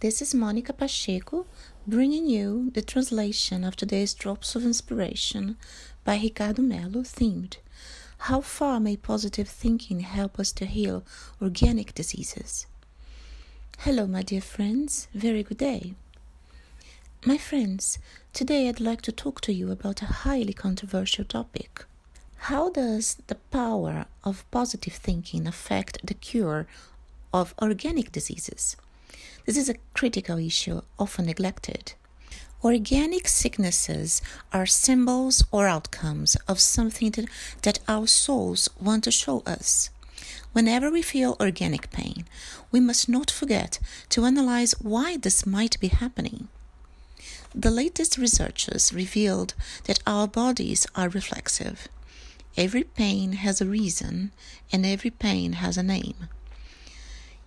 This is Monica Pacheco bringing you the translation of today's Drops of Inspiration by Ricardo Mello, themed How far may positive thinking help us to heal organic diseases? Hello, my dear friends. Very good day. My friends, today I'd like to talk to you about a highly controversial topic. How does the power of positive thinking affect the cure of organic diseases? This is a critical issue often neglected. Organic sicknesses are symbols or outcomes of something that, our souls want to show us. Whenever we feel organic pain, we must not forget to analyze why this might be happening. The latest researches revealed that our bodies are reflexive. Every pain has a reason, and every pain has a name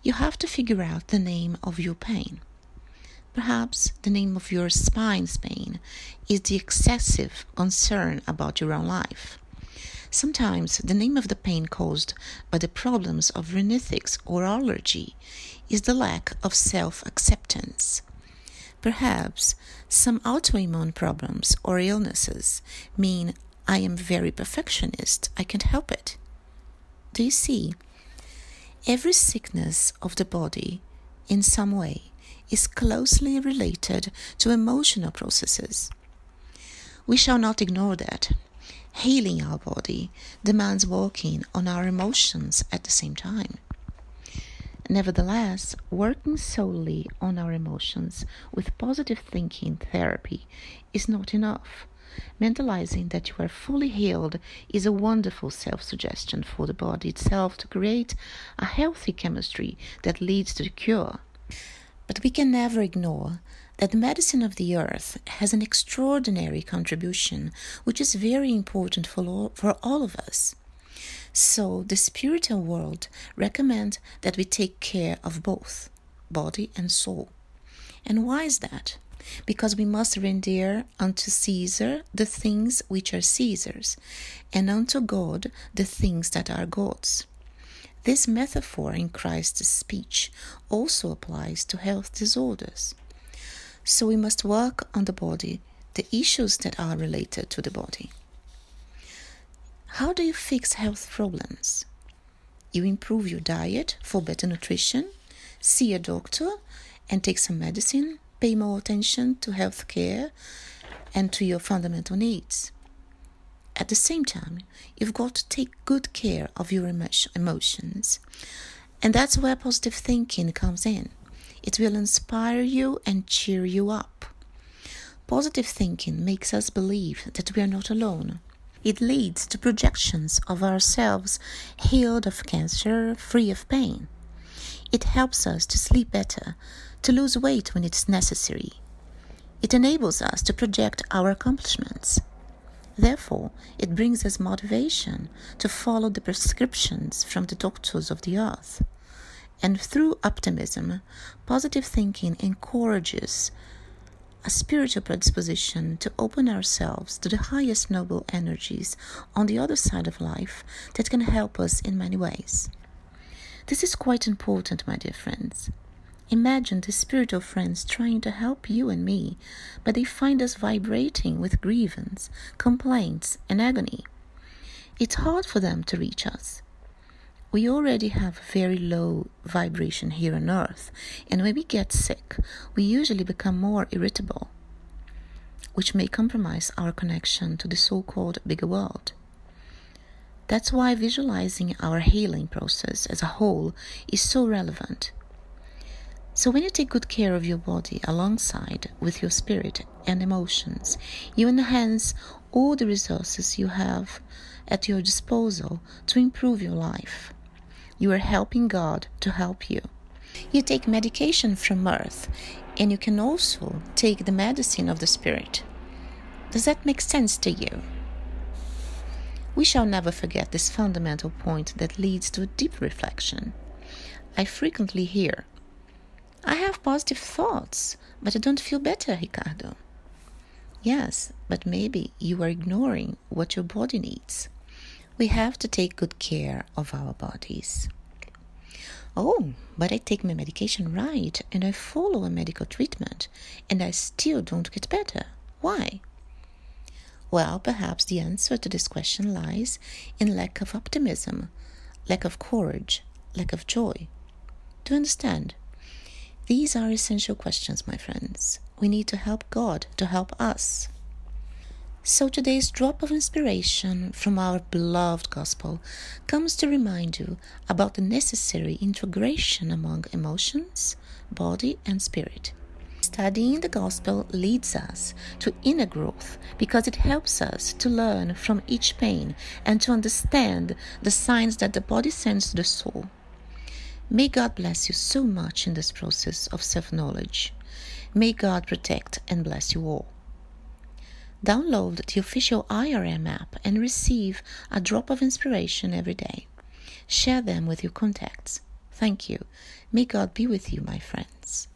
you have to figure out the name of your pain. Perhaps the name of your spine's pain is the excessive concern about your own life. Sometimes the name of the pain caused by the problems of rhinitis or allergy is the lack of self acceptance. Perhaps some autoimmune problems or illnesses mean I am very perfectionist, I can't help it. Do you see? Every sickness of the body, in some way, is closely related to emotional processes. We shall not ignore that. Healing our body demands working on our emotions at the same time. Nevertheless, working solely on our emotions with positive thinking therapy is not enough. Mentalizing that you are fully healed is a wonderful self suggestion for the body itself to create a healthy chemistry that leads to the cure. But we can never ignore that the medicine of the earth has an extraordinary contribution, which is very important for all, for all of us. So, the spiritual world recommends that we take care of both body and soul. And why is that? Because we must render unto Caesar the things which are Caesar's, and unto God the things that are God's. This metaphor in Christ's speech also applies to health disorders. So we must work on the body, the issues that are related to the body. How do you fix health problems? You improve your diet for better nutrition, see a doctor, and take some medicine pay more attention to health care and to your fundamental needs. At the same time, you've got to take good care of your emotions. And that's where positive thinking comes in. It will inspire you and cheer you up. Positive thinking makes us believe that we are not alone. It leads to projections of ourselves healed of cancer, free of pain. It helps us to sleep better, to lose weight when it's necessary. It enables us to project our accomplishments. Therefore, it brings us motivation to follow the prescriptions from the doctors of the earth. And through optimism, positive thinking encourages a spiritual predisposition to open ourselves to the highest noble energies on the other side of life that can help us in many ways. This is quite important, my dear friends. Imagine the spiritual friends trying to help you and me, but they find us vibrating with grievance, complaints, and agony. It's hard for them to reach us. We already have very low vibration here on earth, and when we get sick, we usually become more irritable, which may compromise our connection to the so called bigger world. That's why visualizing our healing process as a whole is so relevant. So, when you take good care of your body alongside with your spirit and emotions, you enhance all the resources you have at your disposal to improve your life. You are helping God to help you. You take medication from earth, and you can also take the medicine of the spirit. Does that make sense to you? We shall never forget this fundamental point that leads to a deep reflection. I frequently hear I have positive thoughts, but I don't feel better, Ricardo. Yes, but maybe you are ignoring what your body needs. We have to take good care of our bodies. Oh, but I take my medication right and I follow a medical treatment and I still don't get better. Why? Well, perhaps the answer to this question lies in lack of optimism, lack of courage, lack of joy. Do you understand? These are essential questions, my friends. We need to help God to help us. So today's drop of inspiration from our beloved gospel comes to remind you about the necessary integration among emotions, body, and spirit. Studying the gospel leads us to inner growth because it helps us to learn from each pain and to understand the signs that the body sends to the soul. May God bless you so much in this process of self knowledge. May God protect and bless you all. Download the official IRM app and receive a drop of inspiration every day. Share them with your contacts. Thank you. May God be with you, my friends.